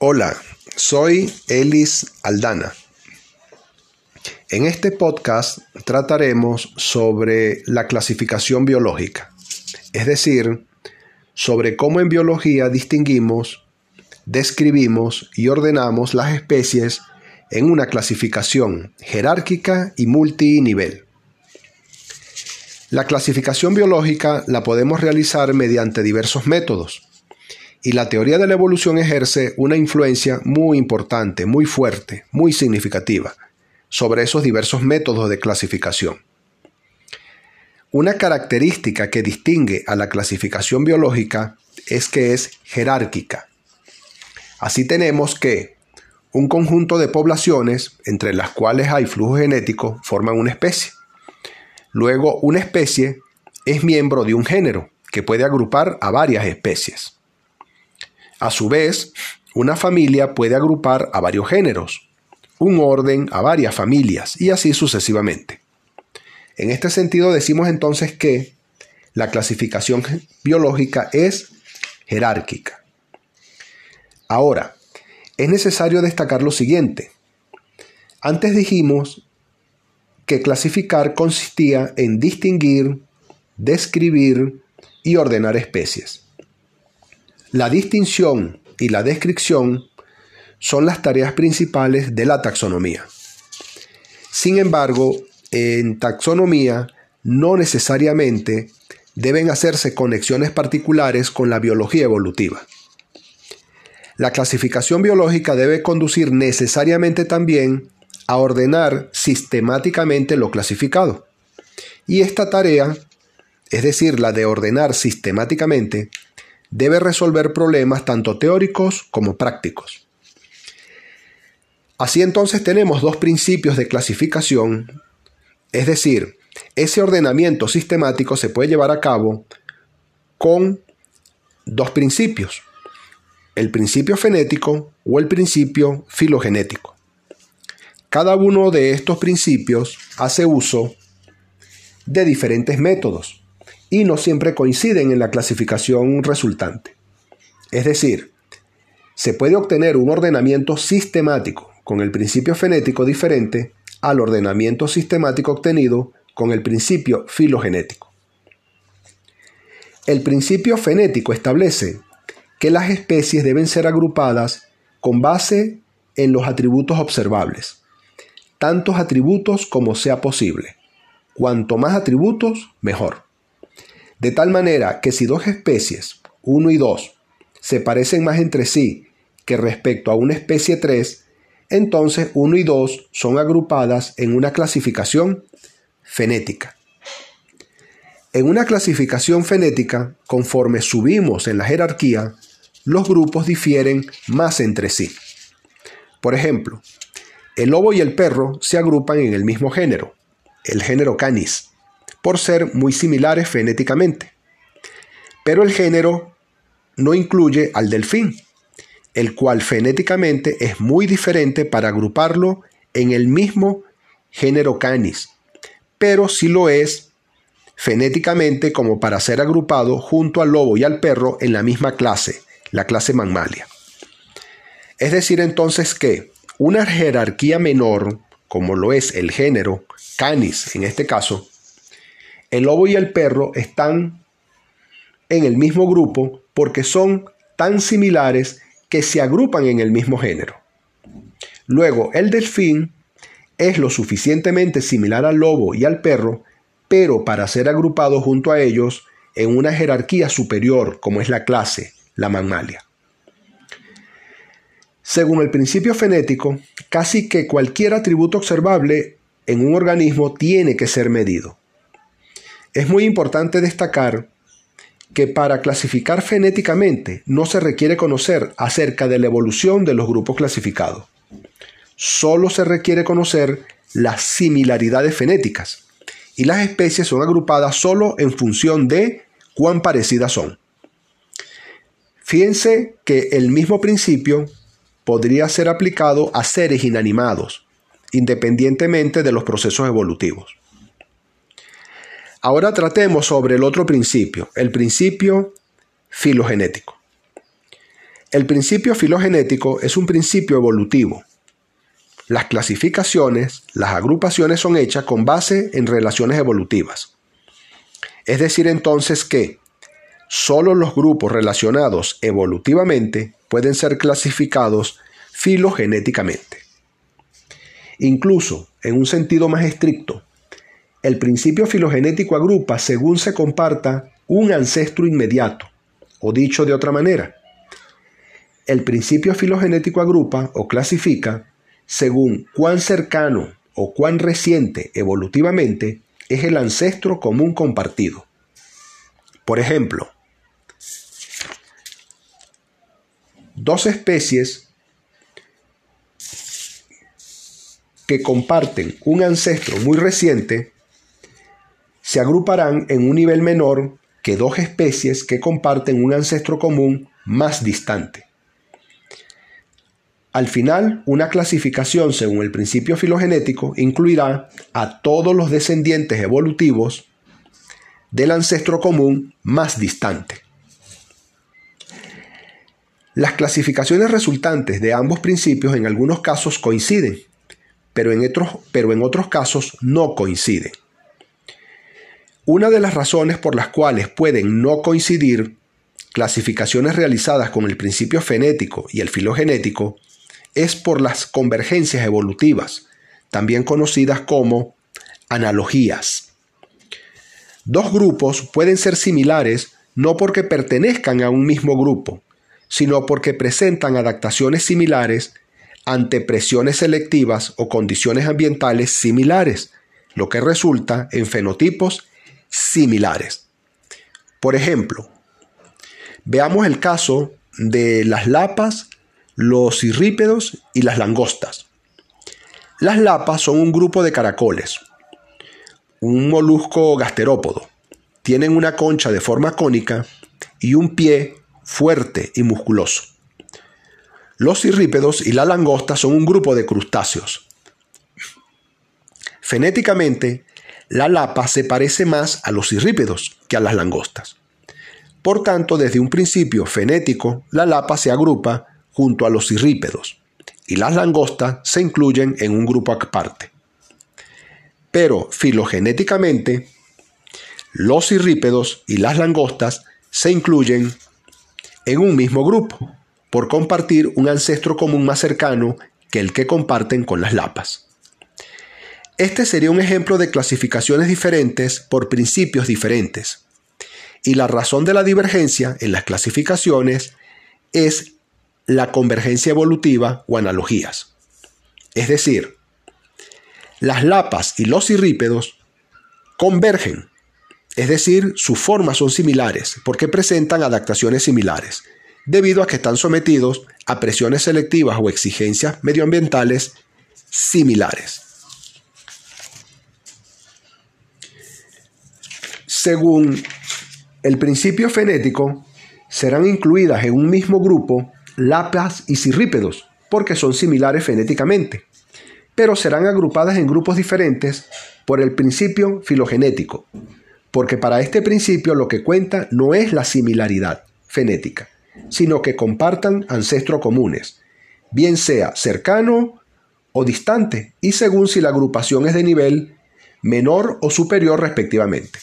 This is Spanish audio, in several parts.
Hola, soy Elis Aldana. En este podcast trataremos sobre la clasificación biológica, es decir, sobre cómo en biología distinguimos, describimos y ordenamos las especies en una clasificación jerárquica y multinivel. La clasificación biológica la podemos realizar mediante diversos métodos y la teoría de la evolución ejerce una influencia muy importante, muy fuerte, muy significativa sobre esos diversos métodos de clasificación. Una característica que distingue a la clasificación biológica es que es jerárquica. Así tenemos que un conjunto de poblaciones, entre las cuales hay flujo genético, forman una especie. Luego, una especie es miembro de un género, que puede agrupar a varias especies. A su vez, una familia puede agrupar a varios géneros, un orden a varias familias y así sucesivamente. En este sentido decimos entonces que la clasificación biológica es jerárquica. Ahora, es necesario destacar lo siguiente. Antes dijimos que clasificar consistía en distinguir, describir y ordenar especies. La distinción y la descripción son las tareas principales de la taxonomía. Sin embargo, en taxonomía no necesariamente deben hacerse conexiones particulares con la biología evolutiva. La clasificación biológica debe conducir necesariamente también a ordenar sistemáticamente lo clasificado. Y esta tarea, es decir, la de ordenar sistemáticamente, debe resolver problemas tanto teóricos como prácticos. Así entonces tenemos dos principios de clasificación, es decir, ese ordenamiento sistemático se puede llevar a cabo con dos principios, el principio fenético o el principio filogenético. Cada uno de estos principios hace uso de diferentes métodos y no siempre coinciden en la clasificación resultante. Es decir, se puede obtener un ordenamiento sistemático con el principio fenético diferente al ordenamiento sistemático obtenido con el principio filogenético. El principio fenético establece que las especies deben ser agrupadas con base en los atributos observables, tantos atributos como sea posible. Cuanto más atributos, mejor. De tal manera que si dos especies, 1 y 2, se parecen más entre sí que respecto a una especie 3, entonces 1 y 2 son agrupadas en una clasificación fenética. En una clasificación fenética, conforme subimos en la jerarquía, los grupos difieren más entre sí. Por ejemplo, el lobo y el perro se agrupan en el mismo género, el género Canis por ser muy similares fenéticamente. Pero el género no incluye al delfín, el cual fenéticamente es muy diferente para agruparlo en el mismo género Canis, pero sí lo es fenéticamente como para ser agrupado junto al lobo y al perro en la misma clase, la clase Mammalia. Es decir entonces que una jerarquía menor, como lo es el género Canis en este caso, el lobo y el perro están en el mismo grupo porque son tan similares que se agrupan en el mismo género. Luego, el delfín es lo suficientemente similar al lobo y al perro, pero para ser agrupado junto a ellos en una jerarquía superior como es la clase, la mammalia. Según el principio fenético, casi que cualquier atributo observable en un organismo tiene que ser medido. Es muy importante destacar que para clasificar fenéticamente no se requiere conocer acerca de la evolución de los grupos clasificados. Solo se requiere conocer las similaridades fenéticas y las especies son agrupadas solo en función de cuán parecidas son. Fíjense que el mismo principio podría ser aplicado a seres inanimados, independientemente de los procesos evolutivos. Ahora tratemos sobre el otro principio, el principio filogenético. El principio filogenético es un principio evolutivo. Las clasificaciones, las agrupaciones son hechas con base en relaciones evolutivas. Es decir entonces que solo los grupos relacionados evolutivamente pueden ser clasificados filogenéticamente. Incluso, en un sentido más estricto, el principio filogenético agrupa según se comparta un ancestro inmediato, o dicho de otra manera, el principio filogenético agrupa o clasifica según cuán cercano o cuán reciente evolutivamente es el ancestro común compartido. Por ejemplo, dos especies que comparten un ancestro muy reciente se agruparán en un nivel menor que dos especies que comparten un ancestro común más distante. Al final, una clasificación según el principio filogenético incluirá a todos los descendientes evolutivos del ancestro común más distante. Las clasificaciones resultantes de ambos principios en algunos casos coinciden, pero en otros, pero en otros casos no coinciden. Una de las razones por las cuales pueden no coincidir clasificaciones realizadas con el principio fenético y el filogenético es por las convergencias evolutivas, también conocidas como analogías. Dos grupos pueden ser similares no porque pertenezcan a un mismo grupo, sino porque presentan adaptaciones similares ante presiones selectivas o condiciones ambientales similares, lo que resulta en fenotipos similares. Por ejemplo, veamos el caso de las lapas los cirrípedos y las langostas. Las lapas son un grupo de caracoles, un molusco gasterópodo. Tienen una concha de forma cónica y un pie fuerte y musculoso. Los cirrípedos y la langosta son un grupo de crustáceos. Fenéticamente, la lapa se parece más a los cirrípedos que a las langostas. Por tanto, desde un principio fenético, la lapa se agrupa junto a los cirrípedos, y las langostas se incluyen en un grupo aparte. Pero filogenéticamente, los cirrípedos y las langostas se incluyen en un mismo grupo, por compartir un ancestro común más cercano que el que comparten con las lapas. Este sería un ejemplo de clasificaciones diferentes por principios diferentes. Y la razón de la divergencia en las clasificaciones es la convergencia evolutiva o analogías. Es decir, las lapas y los cirrípedos convergen, es decir, sus formas son similares porque presentan adaptaciones similares, debido a que están sometidos a presiones selectivas o exigencias medioambientales similares. Según el principio fenético, serán incluidas en un mismo grupo lapas y cirrípedos, porque son similares fenéticamente, pero serán agrupadas en grupos diferentes por el principio filogenético, porque para este principio lo que cuenta no es la similaridad fenética, sino que compartan ancestros comunes, bien sea cercano o distante, y según si la agrupación es de nivel menor o superior respectivamente.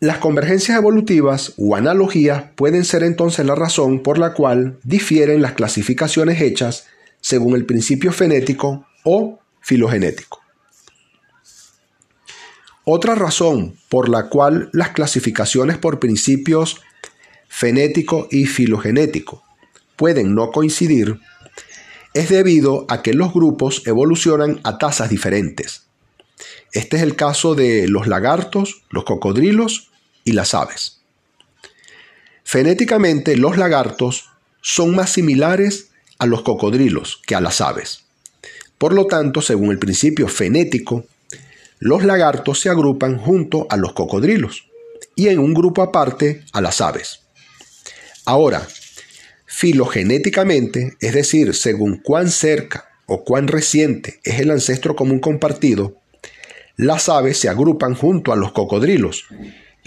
Las convergencias evolutivas o analogías pueden ser entonces la razón por la cual difieren las clasificaciones hechas según el principio fenético o filogenético. Otra razón por la cual las clasificaciones por principios fenético y filogenético pueden no coincidir es debido a que los grupos evolucionan a tasas diferentes. Este es el caso de los lagartos, los cocodrilos y las aves. Fenéticamente, los lagartos son más similares a los cocodrilos que a las aves. Por lo tanto, según el principio fenético, los lagartos se agrupan junto a los cocodrilos y en un grupo aparte a las aves. Ahora, filogenéticamente, es decir, según cuán cerca o cuán reciente es el ancestro común compartido, las aves se agrupan junto a los cocodrilos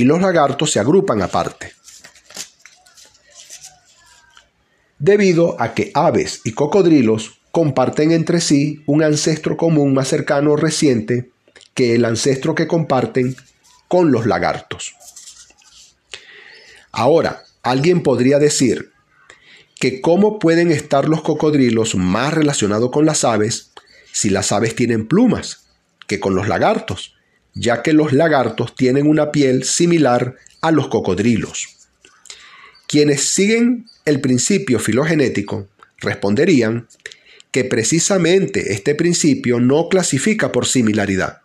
y los lagartos se agrupan aparte. Debido a que aves y cocodrilos comparten entre sí un ancestro común más cercano o reciente que el ancestro que comparten con los lagartos. Ahora, alguien podría decir que cómo pueden estar los cocodrilos más relacionados con las aves si las aves tienen plumas que con los lagartos ya que los lagartos tienen una piel similar a los cocodrilos. Quienes siguen el principio filogenético responderían que precisamente este principio no clasifica por similaridad,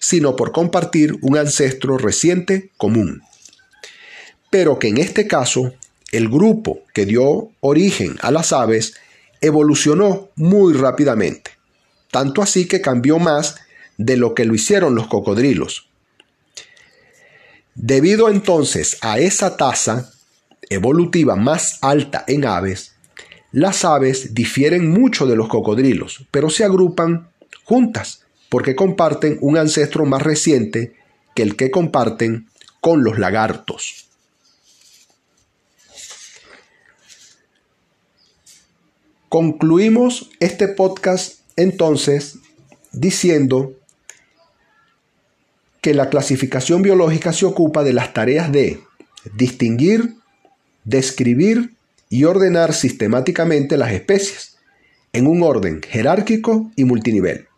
sino por compartir un ancestro reciente común. Pero que en este caso, el grupo que dio origen a las aves evolucionó muy rápidamente, tanto así que cambió más de lo que lo hicieron los cocodrilos. Debido entonces a esa tasa evolutiva más alta en aves, las aves difieren mucho de los cocodrilos, pero se agrupan juntas porque comparten un ancestro más reciente que el que comparten con los lagartos. Concluimos este podcast entonces diciendo que la clasificación biológica se ocupa de las tareas de distinguir, describir y ordenar sistemáticamente las especies en un orden jerárquico y multinivel.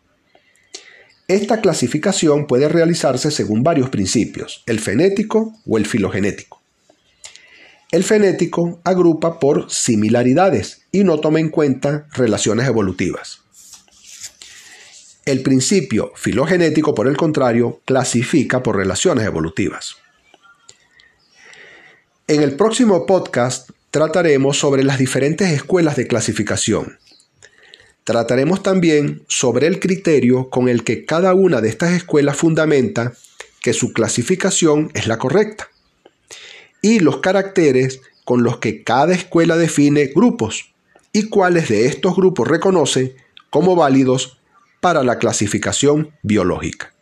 Esta clasificación puede realizarse según varios principios, el fenético o el filogenético. El fenético agrupa por similaridades y no toma en cuenta relaciones evolutivas. El principio filogenético, por el contrario, clasifica por relaciones evolutivas. En el próximo podcast trataremos sobre las diferentes escuelas de clasificación. Trataremos también sobre el criterio con el que cada una de estas escuelas fundamenta que su clasificación es la correcta y los caracteres con los que cada escuela define grupos y cuáles de estos grupos reconoce como válidos para la clasificación biológica.